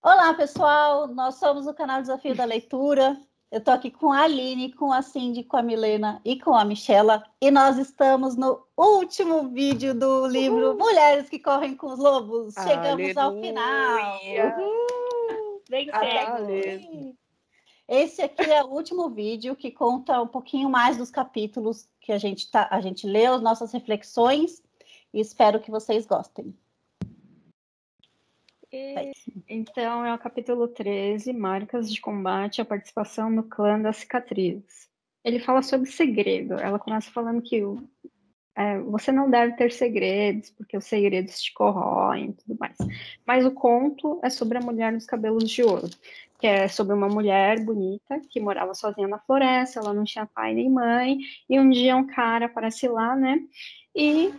Olá, pessoal! Nós somos o canal Desafio da Leitura. Eu estou aqui com a Aline, com a Cindy, com a Milena e com a Michela. E nós estamos no último vídeo do livro Uhul. Mulheres que Correm com os Lobos. Chegamos Aleluia. ao final. Vencemos. Esse aqui é o último vídeo que conta um pouquinho mais dos capítulos que a gente, tá, a gente leu, as nossas reflexões. E espero que vocês gostem. E, então, é o capítulo 13, Marcas de Combate, a participação no clã das cicatrizes. Ele fala sobre segredo. Ela começa falando que é, você não deve ter segredos, porque os segredos te corroem e tudo mais. Mas o conto é sobre a mulher dos cabelos de ouro, que é sobre uma mulher bonita que morava sozinha na floresta, ela não tinha pai nem mãe, e um dia um cara aparece lá, né? E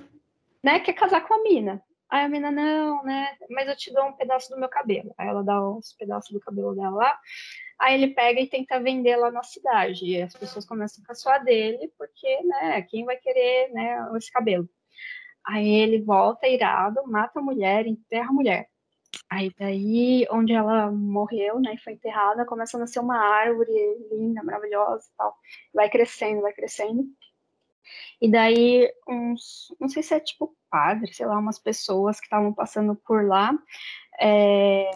né, quer casar com a mina. Aí a menina, não, né? Mas eu te dou um pedaço do meu cabelo. Aí ela dá uns pedaços do cabelo dela lá. Aí ele pega e tenta vender lá na cidade. E as pessoas começam a caçoar dele, porque, né, quem vai querer, né, esse cabelo? Aí ele volta irado, mata a mulher, enterra a mulher. Aí daí, onde ela morreu, né, e foi enterrada, começa a nascer uma árvore linda, maravilhosa e tal. Vai crescendo, vai crescendo. E daí, uns, não sei se é tipo padre, sei lá, umas pessoas que estavam passando por lá, é,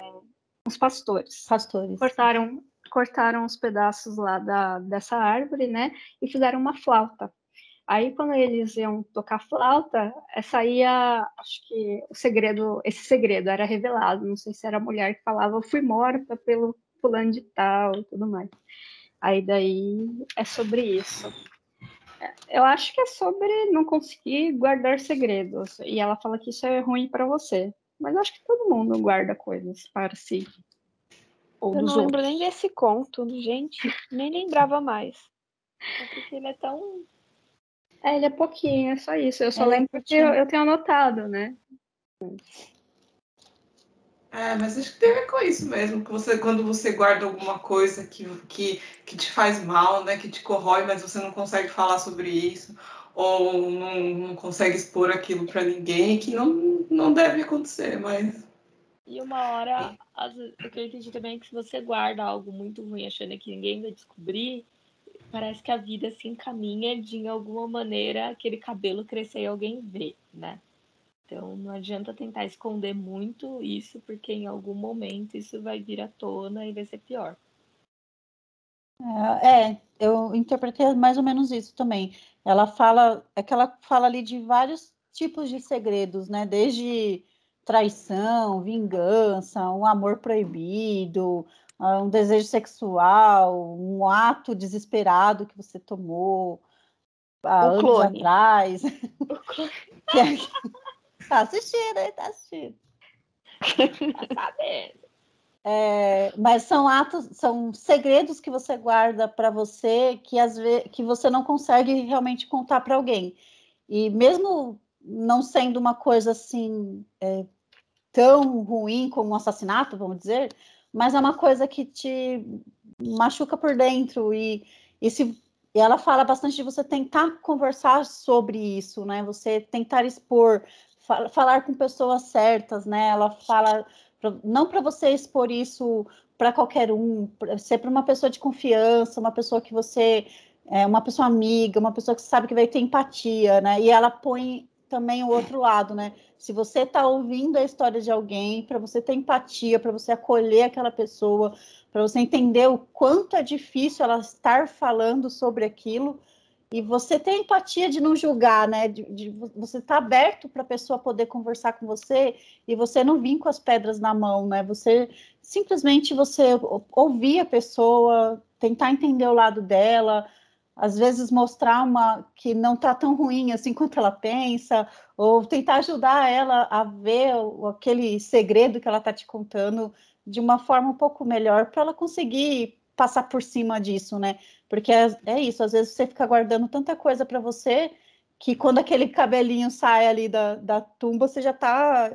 uns pastores. Pastores. Cortaram, cortaram os pedaços lá da, dessa árvore, né? E fizeram uma flauta. Aí, quando eles iam tocar flauta, saía, acho que o segredo, esse segredo era revelado. Não sei se era a mulher que falava, eu fui morta pelo fulano de tal e tudo mais. Aí, daí, é sobre isso. Eu acho que é sobre não conseguir guardar segredos. E ela fala que isso é ruim para você. Mas acho que todo mundo guarda coisas para si. Ou eu não lembro nem desse conto, gente. Nem lembrava mais. É porque ele é tão. É, ele é pouquinho, é só isso. Eu só é lembro que eu, eu tenho anotado, né? É, mas acho que tem a ver com isso mesmo, que você, quando você guarda alguma coisa que, que, que te faz mal, né, que te corrói, mas você não consegue falar sobre isso, ou não, não consegue expor aquilo para ninguém, que não, não deve acontecer, mas... E uma hora, o que eu entendi também é que se você guarda algo muito ruim achando que ninguém vai descobrir, parece que a vida se encaminha de, em alguma maneira, aquele cabelo crescer e alguém ver, né? Então não adianta tentar esconder muito isso, porque em algum momento isso vai vir à tona e vai ser pior. É, é, eu interpretei mais ou menos isso também. Ela fala, é que ela fala ali de vários tipos de segredos, né? Desde traição, vingança, um amor proibido, ah, um desejo sexual, um ato desesperado que você tomou há o anos clone. atrás. O clone. Tá assistindo, hein? Tá assistindo. tá sabendo. É, mas são atos, são segredos que você guarda para você que às vezes que você não consegue realmente contar para alguém. E mesmo não sendo uma coisa assim é, tão ruim como um assassinato, vamos dizer, mas é uma coisa que te machuca por dentro e, e se e ela fala bastante de você tentar conversar sobre isso, né? Você tentar expor, falar com pessoas certas, né? Ela fala pra, não para você expor isso para qualquer um, pra, ser para uma pessoa de confiança, uma pessoa que você é uma pessoa amiga, uma pessoa que sabe que vai ter empatia, né? E ela põe também o outro lado, né? Se você está ouvindo a história de alguém, para você ter empatia, para você acolher aquela pessoa, para você entender o quanto é difícil ela estar falando sobre aquilo, e você tem empatia de não julgar, né? De, de você estar tá aberto para a pessoa poder conversar com você e você não vir com as pedras na mão, né? Você simplesmente você ouvir a pessoa, tentar entender o lado dela, às vezes mostrar uma que não está tão ruim assim quanto ela pensa, ou tentar ajudar ela a ver aquele segredo que ela está te contando de uma forma um pouco melhor para ela conseguir passar por cima disso, né? Porque é, é isso, às vezes você fica guardando tanta coisa para você que quando aquele cabelinho sai ali da, da tumba, você já está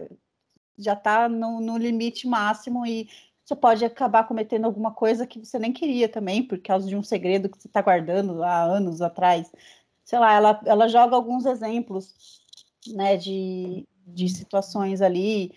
já tá no, no limite máximo e você pode acabar cometendo alguma coisa que você nem queria também, por causa de um segredo que você está guardando há anos atrás. Sei lá, ela, ela joga alguns exemplos, né, de, de situações ali,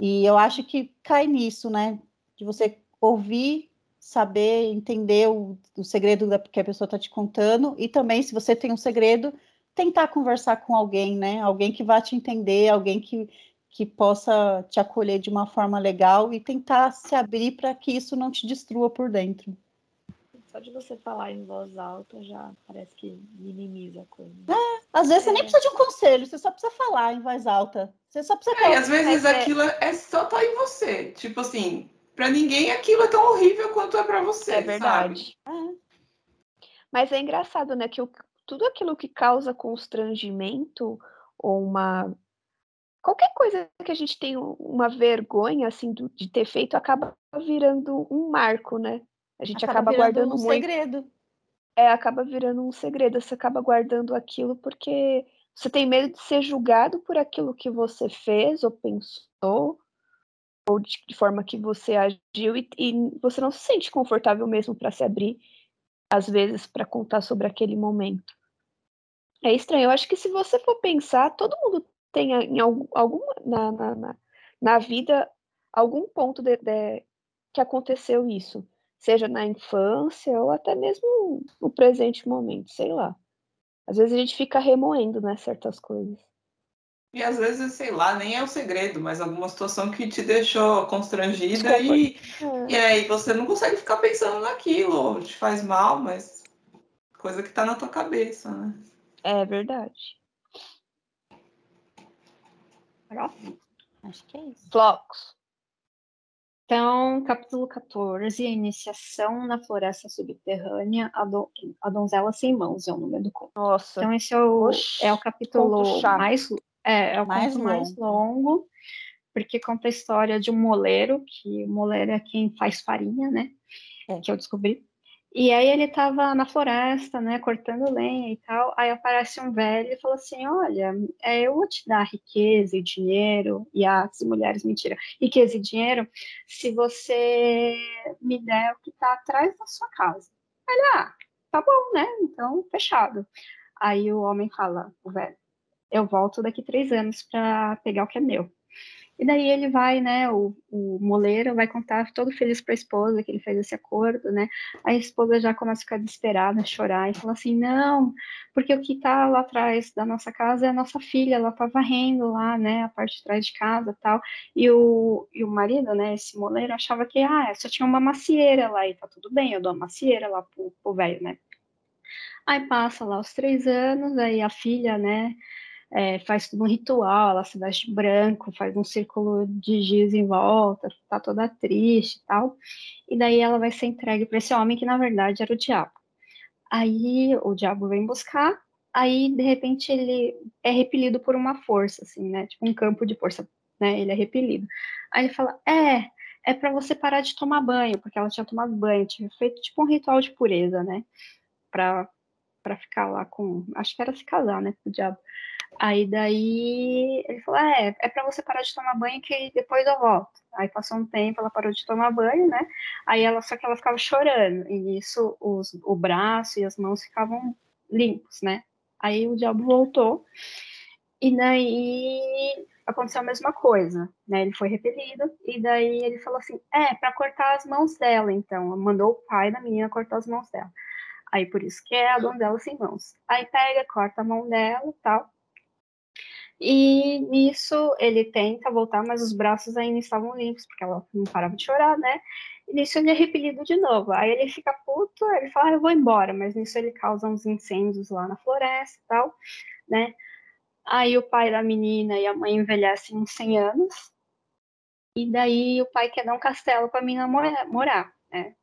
E eu acho que cai nisso, né? De você ouvir, saber, entender o, o segredo da, que a pessoa está te contando, e também, se você tem um segredo, tentar conversar com alguém, né? Alguém que vá te entender, alguém que, que possa te acolher de uma forma legal e tentar se abrir para que isso não te destrua por dentro. Só de você falar em voz alta já parece que minimiza a coisa. É, às vezes é. você nem precisa de um conselho, você só precisa falar em voz alta. Você só precisa. É, e às vezes é aquilo é só tá em você. Tipo assim, para ninguém aquilo é tão horrível quanto é para você. É verdade. É. Mas é engraçado, né? Que o, tudo aquilo que causa constrangimento ou uma qualquer coisa que a gente tem uma vergonha assim de ter feito acaba virando um marco, né? A gente acaba, acaba guardando um muito. segredo. É, acaba virando um segredo. Você acaba guardando aquilo porque você tem medo de ser julgado por aquilo que você fez ou pensou, ou de, de forma que você agiu, e, e você não se sente confortável mesmo para se abrir, às vezes, para contar sobre aquele momento. É estranho. Eu acho que se você for pensar, todo mundo tem em algum, alguma na, na, na, na vida algum ponto de, de, que aconteceu isso seja na infância ou até mesmo no presente momento, sei lá. Às vezes a gente fica remoendo, né, certas coisas. E às vezes, sei lá, nem é o segredo, mas alguma situação que te deixou constrangida e, é. e aí você não consegue ficar pensando naquilo, te faz mal, mas coisa que tá na tua cabeça, né? É verdade. Acho que é isso. Flocos. Então, capítulo 14, a iniciação na floresta subterrânea, a, do, a donzela sem mãos é o nome do conto. Nossa. Então, esse é o, Oxi, é o capítulo mais, é, é o mais, longo. mais longo, porque conta a história de um moleiro, que o moleiro é quem faz farinha, né? É. Que eu descobri. E aí ele estava na floresta, né, cortando lenha e tal. Aí aparece um velho e fala assim: Olha, é, eu vou te dar riqueza e dinheiro, e as mulheres, mentira, riqueza e dinheiro, se você me der o que está atrás da sua casa. Ele, ah, tá bom, né? Então, fechado. Aí o homem fala, o velho, eu volto daqui três anos para pegar o que é meu. E daí ele vai, né, o, o moleiro vai contar todo feliz para a esposa que ele fez esse acordo, né? A esposa já começa a ficar desesperada, a chorar e fala assim: "Não, porque o que está lá atrás da nossa casa é a nossa filha, ela tá varrendo lá, né, a parte de trás de casa, tal". E o e o marido, né, esse moleiro achava que ah, só tinha uma macieira lá e tá tudo bem, eu dou uma macieira lá pro velho, né? Aí passa lá os três anos, aí a filha, né, é, faz tudo um ritual, ela se veste branco, faz um círculo de giz em volta, tá toda triste e tal. E daí ela vai ser entregue para esse homem que na verdade era o diabo. Aí o diabo vem buscar, aí de repente ele é repelido por uma força, assim, né? Tipo um campo de força, né? Ele é repelido. Aí ele fala: É, é para você parar de tomar banho, porque ela tinha tomado banho, tinha feito tipo um ritual de pureza, né? Pra, pra ficar lá com. Acho que era se casar, né? Com o diabo. Aí daí ele falou: é, é para você parar de tomar banho que depois eu volto. Aí passou um tempo, ela parou de tomar banho, né? Aí ela só que ela ficava chorando, e nisso os, o braço e as mãos ficavam limpos, né? Aí o diabo voltou, e daí aconteceu a mesma coisa, né? Ele foi repelido, e daí ele falou assim: é, para cortar as mãos dela, então. Mandou o pai da menina cortar as mãos dela. Aí por isso que é a donzela sem mãos. Aí pega, corta a mão dela tal. E nisso ele tenta voltar, mas os braços ainda estavam limpos, porque ela não parava de chorar, né? E nisso ele é repelido de novo. Aí ele fica puto, ele fala, ah, eu vou embora, mas nisso ele causa uns incêndios lá na floresta e tal, né? Aí o pai da menina e a mãe envelhecem uns 100 anos. E daí o pai quer dar um castelo para a menina morar, né?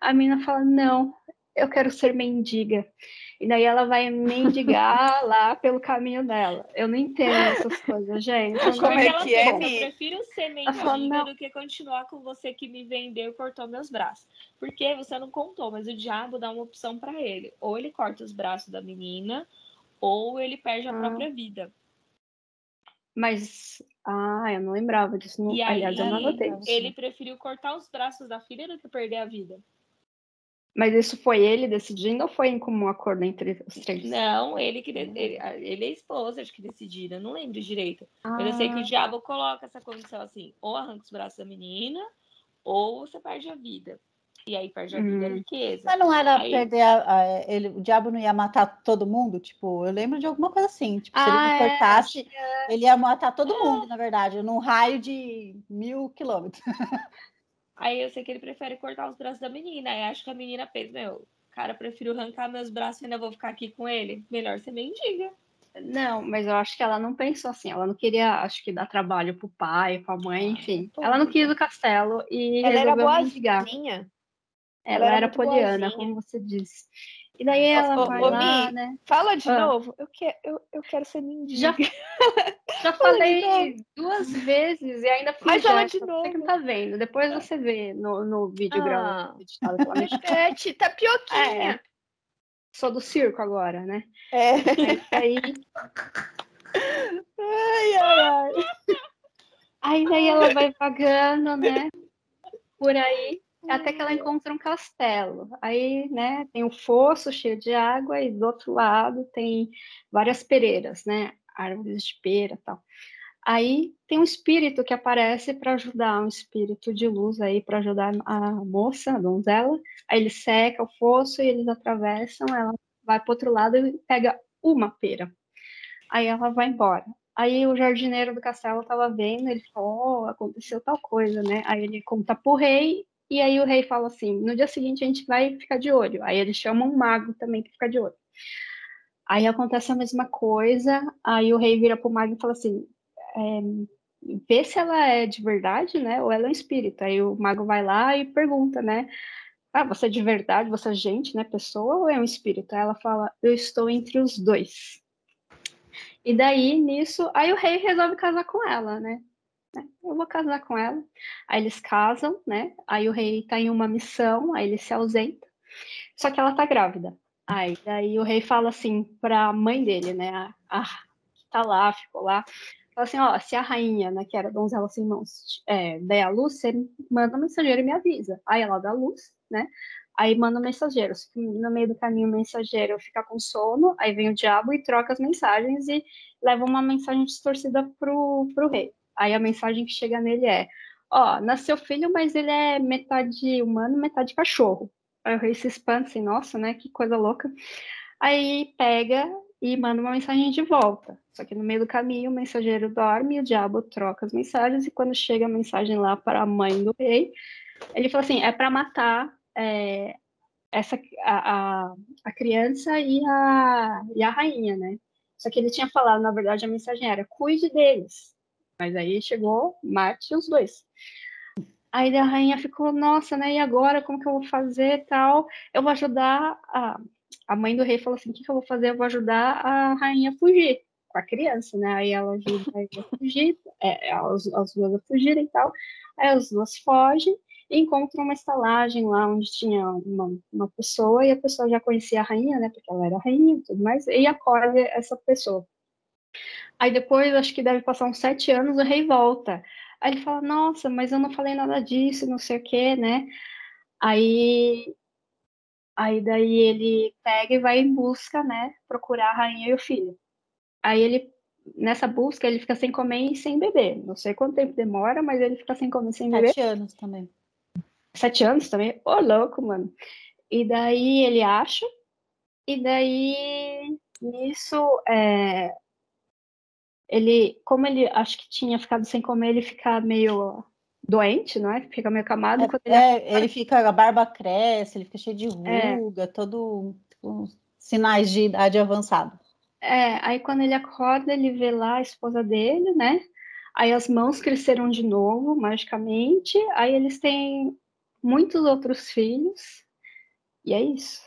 A menina fala, não, eu quero ser mendiga. E daí ela vai mendigar lá pelo caminho dela. Eu não entendo essas coisas, gente. Como é que é, Eu prefiro ser mendiga do que continuar com você que me vendeu e cortou meus braços. Porque você não contou, mas o diabo dá uma opção para ele. Ou ele corta os braços da menina, ou ele perde a ah. própria vida. Mas, ah, eu não lembrava disso. E Aliás, aí, eu não anotei. Ele preferiu cortar os braços da filha do que perder a vida. Mas isso foi ele decidindo ou foi em comum acordo entre os três? Não, ele que ele, ele é a esposa, acho que decidiram, eu não lembro direito. Ah. Mas eu sei que o ah. diabo coloca essa condição assim, ou arranca os braços da menina, ou você perde a vida. E aí perde a vida hum. a riqueza. Mas não era aí... perder a, a, ele, o diabo não ia matar todo mundo? Tipo, eu lembro de alguma coisa assim. Tipo, se ah, ele é, cortasse, é. ele ia matar todo mundo, na verdade, num raio de mil quilômetros. Aí eu sei que ele prefere cortar os braços da menina. Aí acho que a menina fez, meu, cara, prefiro arrancar meus braços e ainda vou ficar aqui com ele. Melhor ser mendiga. Não, mas eu acho que ela não pensou assim. Ela não queria, acho que, dar trabalho pro pai, pra mãe, enfim. Pô, ela não quis o castelo e ela resolveu era mendigar. Boazinha. Ela, ela era poliana, como você disse. E daí ela vai lá, né? Fala de ah. novo. Eu, quero, eu, eu quero ser mendiga. Já, já falei duas vezes e ainda fiz Mas fala de novo. Você que não tá vendo. Depois você vê no, no vídeo ah. gravado. É, tapioquinha. É. Sou do circo agora, né? É. Aí... Ai, ai, ai. Aí daí ela vai vagando, né? Por aí até que ela encontra um castelo. Aí, né, tem um fosso cheio de água e do outro lado tem várias pereiras, né, árvores de pera, tal. Aí tem um espírito que aparece para ajudar, um espírito de luz aí para ajudar a moça, a donzela. Aí ele seca o fosso e eles atravessam, ela vai para outro lado e pega uma pera. Aí ela vai embora. Aí o jardineiro do castelo estava vendo, ele falou, oh, aconteceu tal coisa, né? Aí ele conta pro rei e aí o rei fala assim: no dia seguinte a gente vai ficar de olho. Aí eles chamam um mago também para ficar de olho. Aí acontece a mesma coisa. Aí o rei vira pro mago e fala assim: é, vê se ela é de verdade, né? Ou ela é um espírito. Aí o mago vai lá e pergunta, né? Ah, você é de verdade? Você é gente, né? Pessoa ou é um espírito? Aí ela fala: eu estou entre os dois. E daí, nisso, aí o rei resolve casar com ela, né? Né? Eu vou casar com ela. Aí eles casam, né? Aí o rei tá em uma missão, aí ele se ausenta. Só que ela tá grávida. Aí daí o rei fala assim pra mãe dele, né? A, a que tá lá, ficou lá. Fala assim, ó, se a rainha, né, que era donzela sem mãos, é, der a luz, você manda um mensageiro e me avisa. Aí ela dá a luz, né? Aí manda um mensageiro. No meio do caminho o mensageiro fica com sono, aí vem o diabo e troca as mensagens e leva uma mensagem distorcida pro, pro rei. Aí a mensagem que chega nele é: Ó, nasceu filho, mas ele é metade humano, metade cachorro. Aí o rei se espanta assim: Nossa, né? Que coisa louca. Aí pega e manda uma mensagem de volta. Só que no meio do caminho o mensageiro dorme o diabo troca as mensagens. E quando chega a mensagem lá para a mãe do rei, ele fala assim: é para matar é, essa a, a, a, criança e a, e a rainha, né? Só que ele tinha falado, na verdade, a mensagem era: cuide deles. Mas aí chegou Marte e os dois. Aí a rainha ficou, nossa, né? E agora como que eu vou fazer tal? Eu vou ajudar a a mãe do rei falou assim: o que, que eu vou fazer? Eu vou ajudar a rainha a fugir com a criança, né? Aí ela ajuda a fugir, é, as, as duas a fugirem e tal. Aí as duas fogem e encontram uma estalagem lá onde tinha uma, uma pessoa e a pessoa já conhecia a rainha, né? Porque ela era rainha e tudo mais, e acolhe essa pessoa. Aí depois, acho que deve passar uns sete anos, o rei volta. Aí ele fala, nossa, mas eu não falei nada disso, não sei o quê, né? Aí, aí daí ele pega e vai em busca, né? Procurar a rainha e o filho. Aí ele, nessa busca, ele fica sem comer e sem beber. Não sei quanto tempo demora, mas ele fica sem comer e sem beber. Sete anos também. Sete anos também? Ô, oh, louco, mano. E daí ele acha, e daí nisso é, ele, como ele acho que tinha ficado sem comer, ele fica meio doente, não é? Fica meio camado. É, ele... É, ele... fica, a barba cresce, ele fica cheio de é. ruga, é. todo tipo, sinais de idade avançada. É, aí quando ele acorda, ele vê lá a esposa dele, né? Aí as mãos cresceram de novo, magicamente. Aí eles têm muitos outros filhos. E é isso.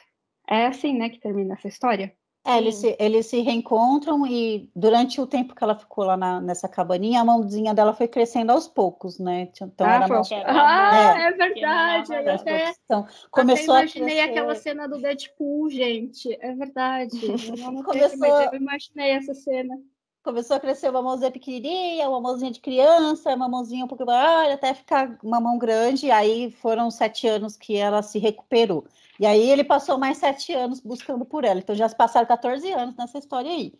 É assim, né, que termina essa história. É, eles se, eles se reencontram e durante o tempo que ela ficou lá na, nessa cabaninha, a mãozinha dela foi crescendo aos poucos, né? Então ah, era foi... ah é, é verdade. Eu até, então, começou até imaginei a aquela cena do Deadpool, gente. É verdade. Eu não começou... mas eu imaginei essa cena. Começou a crescer uma mãozinha pequenininha, uma mãozinha de criança, uma mãozinha um pouco maior, até ficar uma mão grande. Aí foram sete anos que ela se recuperou. E aí ele passou mais sete anos buscando por ela. Então já se passaram 14 anos nessa história aí.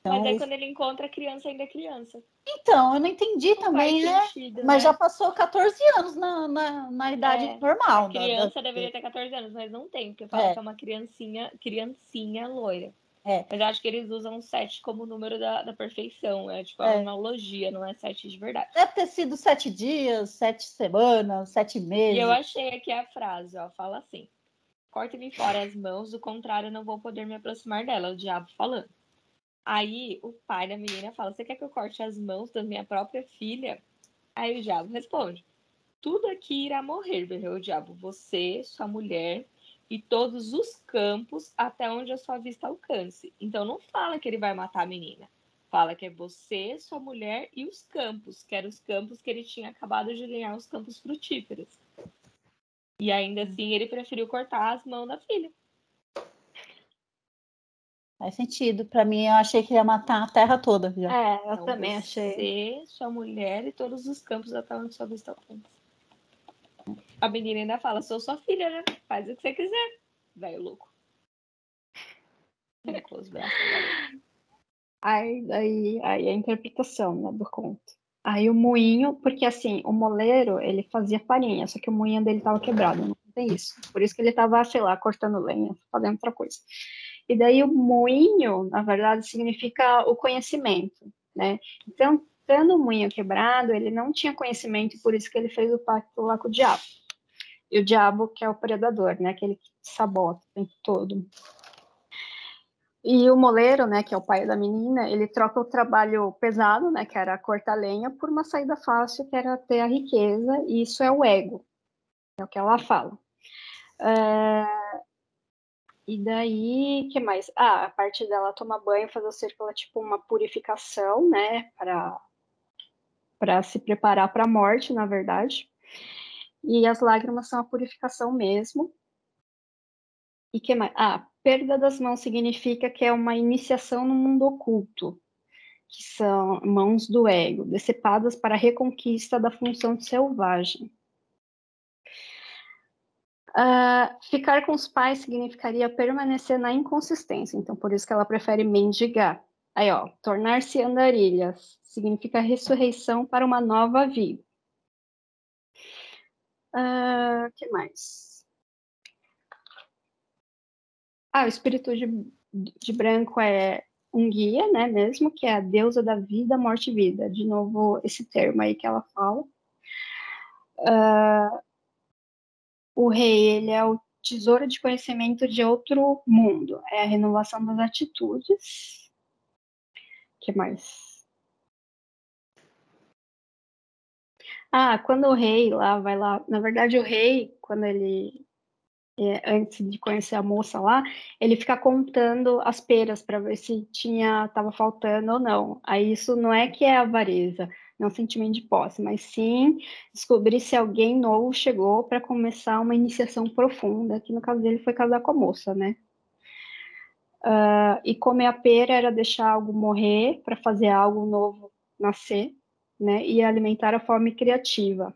Então, Mas aí isso- quando ele encontra a criança, ainda é criança. então eu não entendi Não também, né? sentido, Mas né? já passou 14 anos na, na, na idade É, normal. A da- criança da- deveria ter 14 anos, mas não tem, porque fala É. que é uma criancinha, criancinha loira. É. Mas eu acho que eles usam 7 como número da, da perfeição. É tipo É. uma analogia, não é 7 de verdade. Deve ter sido sete dias, sete semanas, sete meses. E eu achei aqui a frase, ó, fala assim: Corte-me fora as mãos, do contrário, não vou poder me aproximar dela, o diabo falando. Aí o pai da menina fala: Você quer que eu corte as mãos da minha própria filha? Aí o diabo responde: Tudo aqui irá morrer, berrou o diabo. Você, sua mulher e todos os campos até onde a sua vista alcance. Então não fala que ele vai matar a menina. Fala que é você, sua mulher e os campos, que eram os campos que ele tinha acabado de ganhar, os campos frutíferos. E ainda assim ele preferiu cortar as mãos da filha. Faz sentido. Pra mim, eu achei que ia matar a terra toda. Já. É, eu Então, também você, achei. sua mulher e todos os campos até onde sua vista alcança. A menina ainda fala, sou sua filha, né? Faz o que você quiser. Velho louco. Aí, daí, aí a interpretação né, do conto. Aí o moinho, porque assim, o moleiro, ele fazia farinha, só que o moinho dele tava quebrado, não tem isso. Por isso que ele tava, sei lá, cortando lenha, fazendo outra coisa. E daí o moinho, na verdade, significa o conhecimento, né? Então, tendo o moinho quebrado, ele não tinha conhecimento, por isso que ele fez o pacto lá com o diabo. E o diabo, que é o predador, né? Aquele que sabota o tempo todo. E o moleiro, né, que é o pai da menina, ele troca o trabalho pesado, né, que era cortar lenha, por uma saída fácil, que era ter a riqueza, e isso é o ego, é o que ela fala. É, E daí, que mais? Ah, a parte dela tomar banho, fazer o círculo é tipo uma purificação, né, para para se preparar para a morte, na verdade. E as lágrimas são a purificação mesmo. E que mais? Ah, perda das mãos significa que é uma iniciação no mundo oculto, que são mãos do ego, decepadas para a reconquista da função selvagem. Ah, ficar com os pais significaria permanecer na inconsistência, então por isso que ela prefere mendigar. Aí, ó, tornar-se andarilhas significa ressurreição para uma nova vida. Ah, que mais? Ah, o espírito de, de branco é um guia, né, mesmo, que é a deusa da vida, morte e vida. De novo, esse termo aí que ela fala. Ah, o rei, ele é o tesouro de conhecimento de outro mundo. É a renovação das atitudes. que mais? Ah, quando o rei lá vai lá, na verdade o rei, quando ele é, antes de conhecer a moça lá, ele fica contando as peras para ver se tinha estava faltando ou não. Aí isso não é que é avareza, não é um sentimento de posse, mas sim descobrir se alguém novo chegou para começar uma iniciação profunda, que no caso dele foi casar com a moça, né? Ah, e comer a pera era deixar algo morrer para fazer algo novo nascer, né? E alimentar a fome criativa.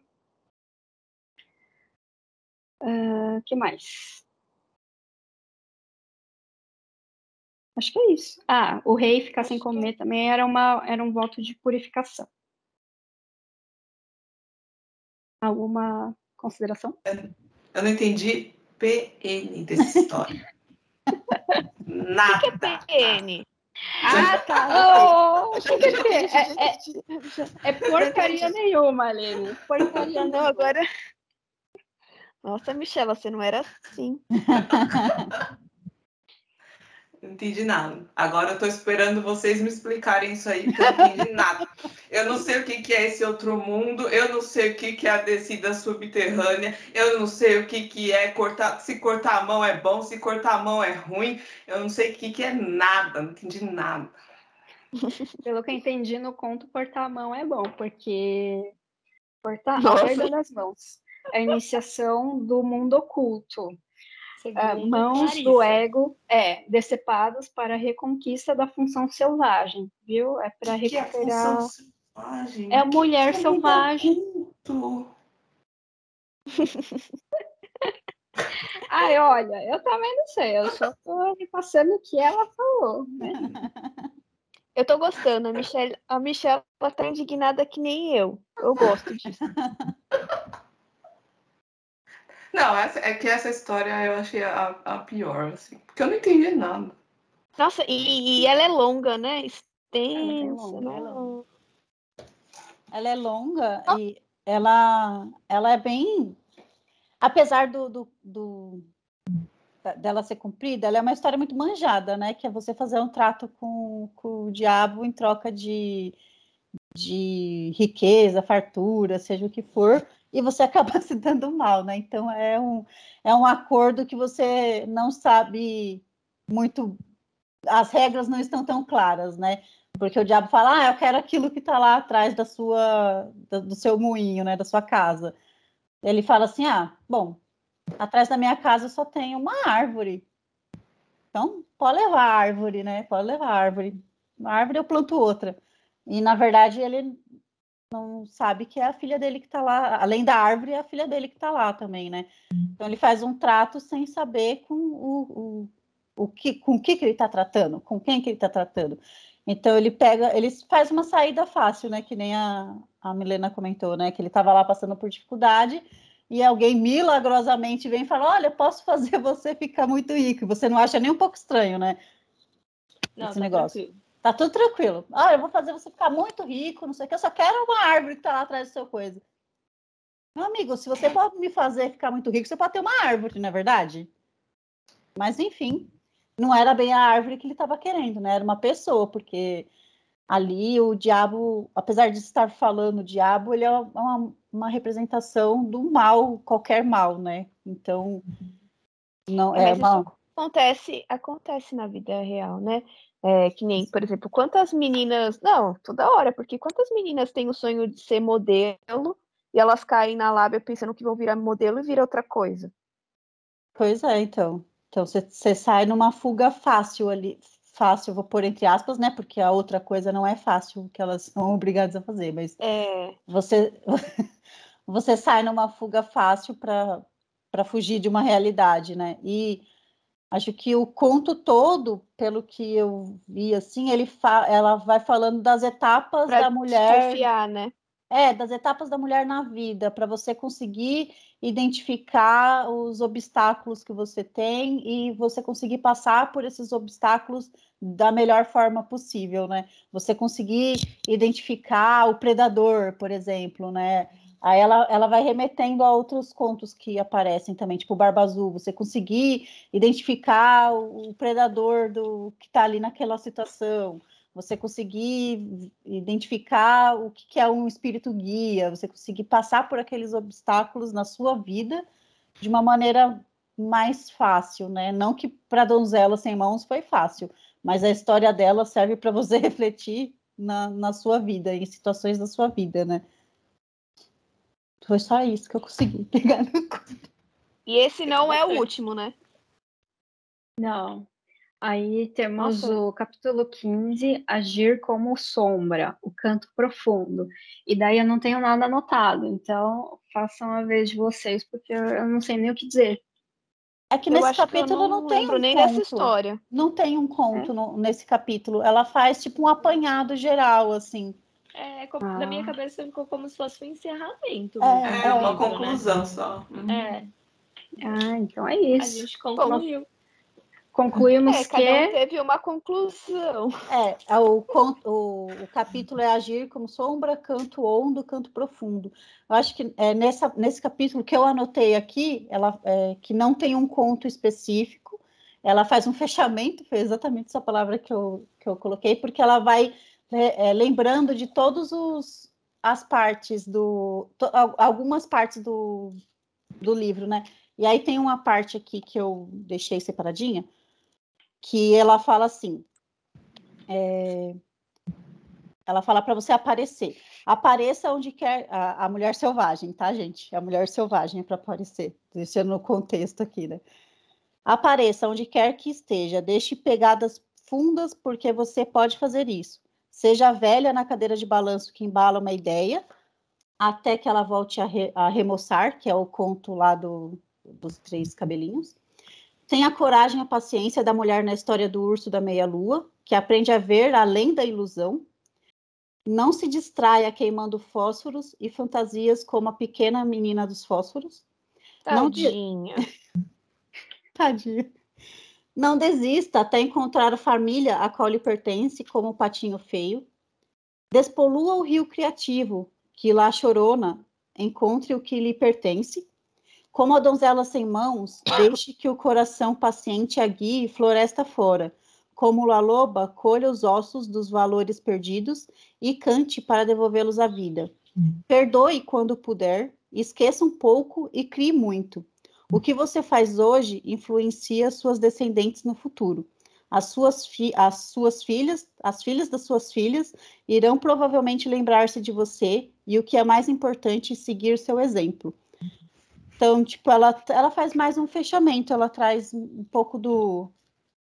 O que mais? Acho que é isso. Ah, o rei ficar sem que é. comer também era, uma, era um voto de purificação. Alguma consideração? Eu não entendi PN dessa história. Nada. PN. Ah, tá. Oh, é, é- é porcaria nenhuma, Lene. Porcaria Não, nenhuma. agora. Nossa, Michela, você não era assim. Não entendi nada. Agora eu tô esperando vocês me explicarem isso aí, porque eu não entendi nada. Eu não sei o que, que é esse outro mundo, eu não sei o que, que é a descida subterrânea, eu não sei o que, que é cortar. Se cortar a mão é bom, se cortar a mão é ruim, eu não sei o que, que é nada, não entendi nada. Pelo que eu entendi no conto, cortar a mão é bom, porque cortar a Nossa. perda das mãos é a iniciação do mundo oculto. É, mãos do ego, é, decepadas para a reconquista da função selvagem, viu? É para recuperar. É, é a mulher que selvagem. Ai, olha, eu também não sei, eu só tô repassando o que ela falou, né? Eu tô gostando, a Michelle, a Michelle tá indignada que nem eu. Eu gosto disso. Não, essa, é que essa história eu achei a, a pior, assim, porque eu não entendi nada. Nossa, e, e ela é longa, né? Extensa. Ela é longa. Ela é longa e ela, ela é bem. Apesar do, do, do, dela ser cumprida, ela é uma história muito manjada, né? Que é você fazer um trato com, com o diabo em troca de, de riqueza, fartura, seja o que for, e você acaba se dando mal, né? Então é um, é um acordo que você não sabe muito, as regras não estão tão claras, né? Porque o diabo fala, ah, eu quero aquilo que está lá atrás da sua, do seu moinho, né? Da sua casa. Ele fala assim, ah, bom, atrás da minha casa só tem uma árvore. Então, pode levar a árvore, né? Pode levar a árvore. Uma árvore eu planto outra. E, na verdade, ele não sabe que é a filha dele que está lá. Além da árvore, é a filha dele que está lá também, né? Então, ele faz um trato sem saber com o, o, o que, com que, que ele está tratando, com quem que ele está tratando. Então, ele pega, ele faz uma saída fácil, né? Que nem a, a Milena comentou, né? Que ele estava lá passando por dificuldade e alguém milagrosamente vem e fala: Olha, posso fazer você ficar muito rico. Você não acha nem um pouco estranho, né? Não, Esse tá negócio. Tranquilo. Tá tudo tranquilo. Ah, eu vou fazer você ficar muito rico, não sei o que. Eu só quero uma árvore que tá lá atrás do seu coisa. Meu amigo, se você pode me fazer ficar muito rico, você pode ter uma árvore, não é verdade? Mas, enfim, não era bem a árvore que ele estava querendo, né? Era uma pessoa, porque ali o diabo, apesar de estar falando o diabo, ele é uma, uma representação do mal, qualquer mal, né? Então, não é, é uma... acontece, acontece na vida real, né? É, que nem, por exemplo, quantas meninas. Não, toda hora, porque quantas meninas têm o sonho de ser modelo e elas caem na lábia pensando que vão virar modelo e viram outra coisa. Pois é, então. Então você sai numa fuga fácil ali, fácil, vou pôr entre aspas, né? Porque a outra coisa não é fácil que elas são obrigadas a fazer, mas é. você você sai numa fuga fácil para para fugir de uma realidade, né? E acho que o conto todo, pelo que eu vi assim, ele ela vai falando das etapas pra da mulher, desconfiar, né? É, das etapas da mulher na vida, para você conseguir identificar os obstáculos que você tem e você conseguir passar por esses obstáculos da melhor forma possível, né? Você conseguir identificar o predador, por exemplo, né? Aí ela, ela vai remetendo a outros contos que aparecem também, tipo Barba Azul, você conseguir identificar o, o predador do que está ali naquela situação você conseguir identificar o que é um espírito guia, você conseguir passar por aqueles obstáculos na sua vida de uma maneira mais fácil, né? Não que para donzela sem mãos foi fácil, mas a história dela serve para você refletir na, na sua vida, em situações da sua vida, né? Foi só isso que eu consegui pegar no E esse não é o último, né? Não. Aí temos Nossa. o capítulo 15, Agir como Sombra, o canto profundo. E daí eu não tenho nada anotado, então façam a vez de vocês, porque eu não sei nem o que dizer. É que eu nesse capítulo não, não, tem um nem conto. dessa história. Não tem um conto é? no, nesse capítulo. Ela faz tipo um apanhado geral, assim. É, como, ah. na minha cabeça ficou como se fosse um encerramento. É, é uma conclusão né? só. É. Ah, então é isso. A gente concluiu. Bom, Concluímos é, que. Um teve uma conclusão. É, é o, o, o, capítulo é agir como sombra, canto ondo, canto profundo. Eu acho que é, nessa, nesse capítulo que eu anotei aqui, ela, é, que não tem um conto específico, ela faz um fechamento, foi exatamente essa palavra que eu, que eu coloquei, porque ela vai é, é lembrando de todos os as partes do. To, algumas partes do, do livro, né? E aí tem uma parte aqui que eu deixei separadinha, que ela fala assim. É, ela fala para você aparecer. Apareça onde quer a, a, mulher selvagem, tá, gente? A mulher selvagem é para aparecer. Deixando no contexto aqui, né? Apareça onde quer que esteja, deixe pegadas fundas, porque você pode fazer isso. Seja velha na cadeira de balanço que embala uma ideia, até que ela volte a, re, a remoçar, que é o conto lá do, dos três cabelinhos. Tenha a coragem e a paciência da mulher na história do urso da meia-lua, que aprende a ver além da ilusão. Não se distraia queimando fósforos e fantasias como a pequena menina dos fósforos. Tadinha. Não... Tadinha. Não desista até encontrar a família a qual lhe pertence, como o patinho feio. Despolua o rio criativo, que lá chorona encontre o que lhe pertence. Como a donzela sem mãos, deixe que o coração paciente a guie floresta fora. Como a loba, colha os ossos dos valores perdidos e cante para devolvê-los à vida. Hum. Perdoe quando puder, esqueça um pouco e crie muito. O que você faz hoje influencia suas descendentes no futuro. As suas, as suas filhas, as filhas das suas filhas, irão provavelmente lembrar-se de você e o que é mais importante, seguir seu exemplo. Então, tipo, ela, ela faz mais um fechamento, ela traz um pouco do,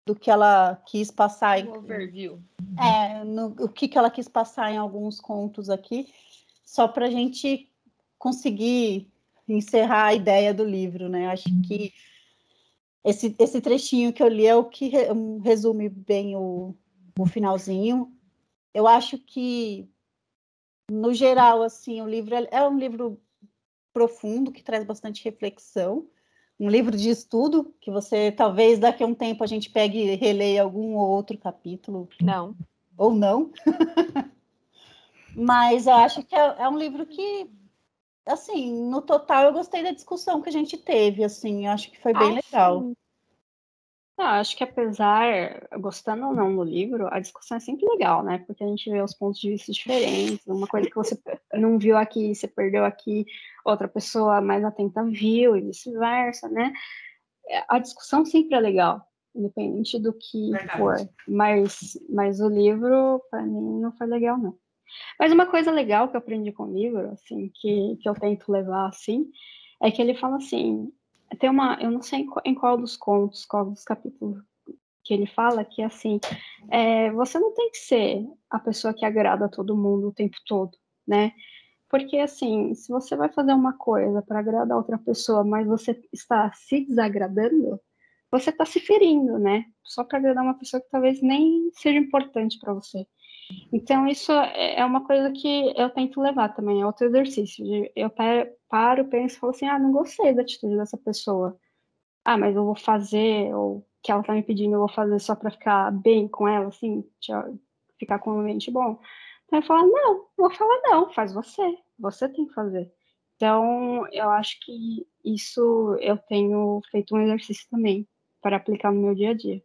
do que ela quis passar. Em, overview. É, no, o que, que ela quis passar em alguns contos aqui, só para a gente conseguir encerrar a ideia do livro, né? Acho que esse, esse trechinho que eu li é o que re, resume bem o, o finalzinho. Eu acho que, no geral, assim, o livro é, é um livro profundo, que traz bastante reflexão, um livro de estudo, que você, talvez, daqui a um tempo, a gente pegue e releia algum ou outro capítulo. Não. Ou não. Mas eu acho que é, é um livro que assim, no total eu gostei da discussão que a gente teve, assim, acho que foi bem ah, legal. Ah, acho que apesar, gostando ou não do livro, a discussão é sempre legal, né? Porque a gente vê os pontos de vista diferentes, uma coisa que você não viu aqui, você perdeu aqui, outra pessoa mais atenta viu, e vice-versa, né? A discussão sempre é legal, independente do que Verdade. for. Mas, mas o livro, para mim, não foi legal, não. Mas uma coisa legal que eu aprendi com o livro, assim, que, que eu tento levar, assim, é que ele fala assim, tem uma, eu não sei em qual dos contos, qual dos capítulos que ele fala, que assim, é, você não tem que ser a pessoa que agrada todo mundo o tempo todo, né? Porque assim, se você vai fazer uma coisa para agradar outra pessoa, mas você está se desagradando, você está se ferindo, né? Só para agradar uma pessoa que talvez nem seja importante para você. Então, isso é, é uma coisa que eu tento levar também, é outro exercício. De, eu paro, penso e falo assim, ah, não gostei da atitude dessa pessoa. Ah, mas eu vou fazer, ou que ela tá me pedindo, eu vou fazer só para ficar bem com ela, assim, ficar com um ambiente bom. Então eu falo, não, vou falar não, faz você, você tem que fazer. Então, eu acho que isso eu tenho feito um exercício também para aplicar no meu dia a dia.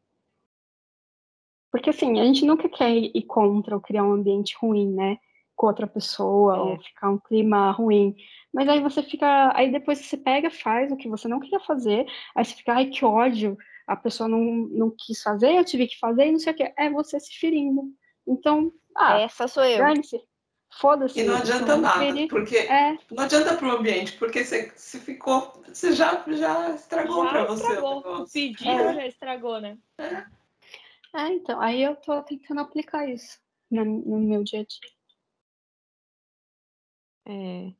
Porque assim, a gente nunca quer ir contra ou criar um ambiente ruim, né? Com outra pessoa, é. ou ficar um clima ruim. Mas aí você fica. Aí depois você pega, faz o que você não queria fazer, aí você fica, ai, que ódio, a pessoa não, não quis fazer, eu tive que fazer, e não sei o que. É você se ferindo. Então, ah, essa sou eu. Foda-se. E não adianta nada, ferir. porque é. não adianta para o ambiente, porque você, você ficou, você já, já estragou para você. Estragou. O pedido é. já estragou, né? É. É, então, aí eu tô tentando aplicar isso no, meu dia a dia. É.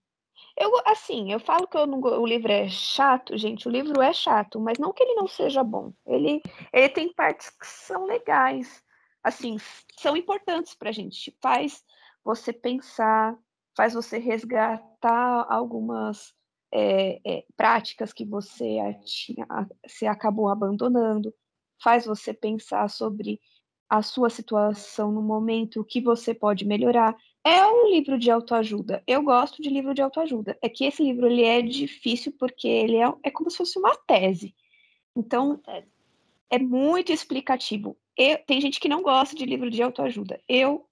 Eu, assim, eu falo que eu não, o livro é chato, gente, o livro é chato, mas não que ele não seja bom. Ele, ele tem partes que são legais, assim, são importantes pra gente. Faz você pensar, faz você resgatar algumas é, é, práticas que você, tinha, você acabou abandonando faz você pensar sobre a sua situação no momento, o que você pode melhorar. É um livro de autoajuda. Eu gosto de livro de autoajuda. É que esse livro ele é difícil porque ele é, é como se fosse uma tese. Então, é muito explicativo. Eu, tem gente que não gosta de livro de autoajuda. Eu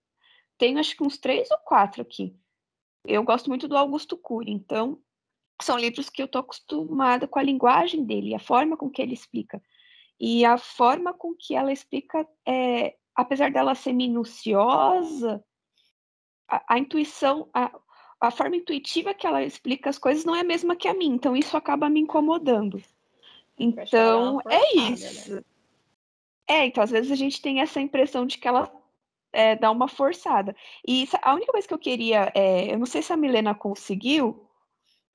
tenho acho que uns três ou quatro aqui. Eu gosto muito do Augusto Cury, então são livros que eu estou acostumada com a linguagem dele, a forma com que ele explica. E a forma com que ela explica, é, apesar dela ser minuciosa, a, a intuição, a, a forma intuitiva que ela explica as coisas não é a mesma que a minha, então isso acaba me incomodando. Então, é né? isso. É, então às vezes a gente tem essa impressão de que ela é, dá uma forçada. E a única coisa que eu queria, é, eu não sei se a Milena conseguiu,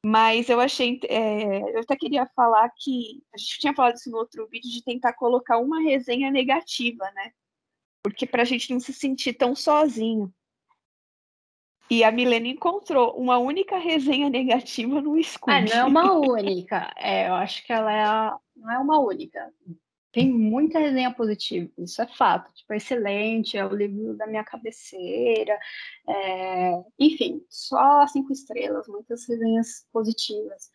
mas eu achei, é, eu até queria falar que a gente tinha falado isso no outro vídeo de tentar colocar uma resenha negativa, né? Porque pra gente não se sentir tão sozinho. E a Milena encontrou uma única resenha negativa no Ah, Scooby. não é uma única. É, eu acho que ela é a- não é uma única. Tem muita resenha positiva, isso é fato. Tipo, é excelente, é o livro da minha cabeceira. é, Enfim, só cinco estrelas, muitas resenhas positivas.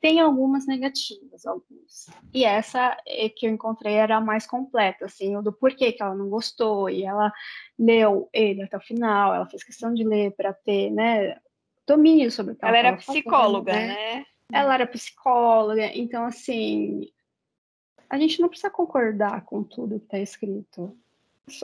Tem algumas negativas, algumas. E essa é que eu encontrei era a mais completa, assim, o do porquê que ela não gostou. E ela leu ele até o final, ela fez questão de ler para ter, né, domínio sobre o que Ela era tava fazendo, psicóloga, né? né? Ela era psicóloga, então assim, a gente não precisa concordar com tudo que está escrito.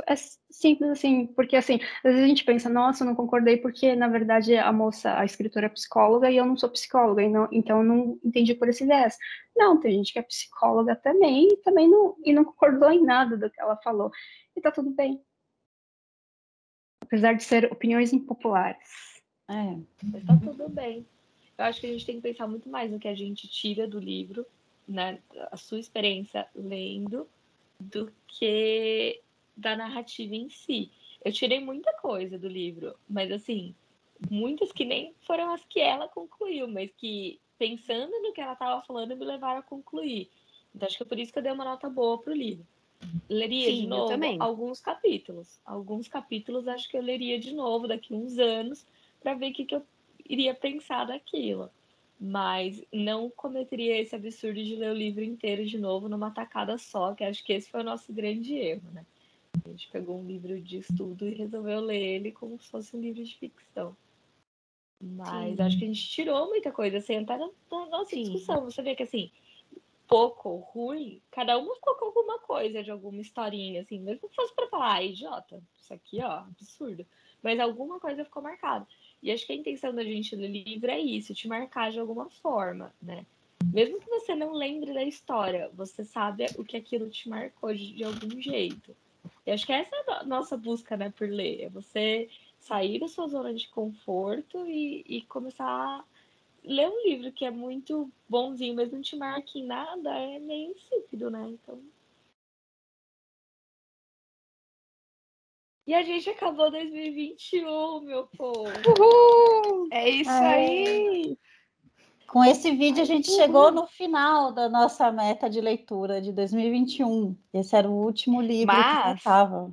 É simples assim, porque assim, às vezes a gente pensa, nossa, eu não concordei porque na verdade a moça, a escritora é psicóloga e eu não sou psicóloga, então eu não entendi por esse viés. Não, tem gente que é psicóloga também e também não, e não concordou em nada do que ela falou. E tá tudo bem. Apesar de ser opiniões impopulares. É. Tá tudo bem. Eu acho que a gente tem que pensar muito mais no que a gente tira do livro, né? A sua experiência lendo, do que da narrativa em si. Eu tirei muita coisa do livro, mas assim, muitas que nem foram as que ela concluiu, mas que pensando no que ela estava falando me levaram a concluir. Então acho que é por isso que eu dei uma nota boa pro livro. Leria Sim, de novo alguns capítulos. Alguns capítulos acho que eu leria de novo daqui uns anos para ver o que, que eu iria pensar daquilo. Mas não cometeria esse absurdo de ler o livro inteiro de novo numa tacada só, que acho que esse foi o nosso grande erro, né? A gente pegou um livro de estudo e resolveu ler ele como se fosse um livro de ficção. Mas Sim. acho que a gente tirou muita coisa, assim, até na, na nossa Sim. discussão. Você vê que, assim, pouco ou ruim, cada uma ficou com alguma coisa de alguma historinha, assim, mesmo que fosse pra falar, ah, idiota, isso aqui, ó, absurdo. Mas alguma coisa ficou marcada. E acho que a intenção da gente ler livro é isso, te marcar de alguma forma, né? Mesmo que você não lembre da história, você sabe o que aquilo te marcou de, de algum jeito. E acho que essa é a no- nossa busca, né, por ler. É você sair da sua zona de conforto e, e começar a ler um livro que é muito bonzinho, mas não te marca em nada, é meio insípido, né? Então. E a gente acabou 2021, meu povo. Uhul! É isso É. aí! Com esse vídeo, a gente chegou no final da nossa meta de leitura de 2021. Esse era o último livro que Mas- faltava.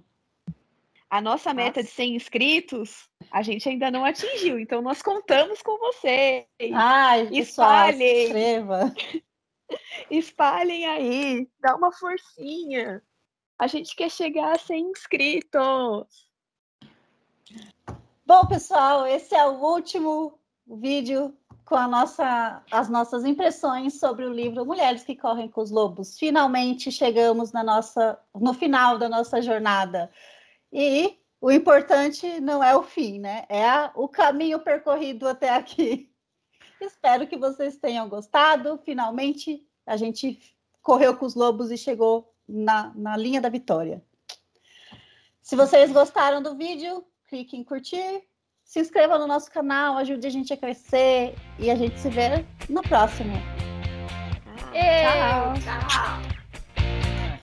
A nossa meta de 100 inscritos, a gente ainda não atingiu, então nós contamos com vocês. Ai, pessoal, se Espalhem. inscreva. Espalhem aí, dá uma forcinha. A gente quer chegar a 100 inscritos. Bom, pessoal, esse é o último vídeo com nossa, as nossas impressões sobre o livro Mulheres que Correm com os Lobos. Finalmente chegamos na nossa, no final da nossa jornada. E o importante não é o fim, né? É a- o caminho percorrido até aqui. Espero que vocês tenham gostado. Finalmente a gente correu com os lobos e chegou na, na linha da vitória. Se vocês gostaram do vídeo, clique em curtir, se inscreva no nosso canal, ajude a gente a crescer e a gente se vê no próximo. Tchau. Tchau!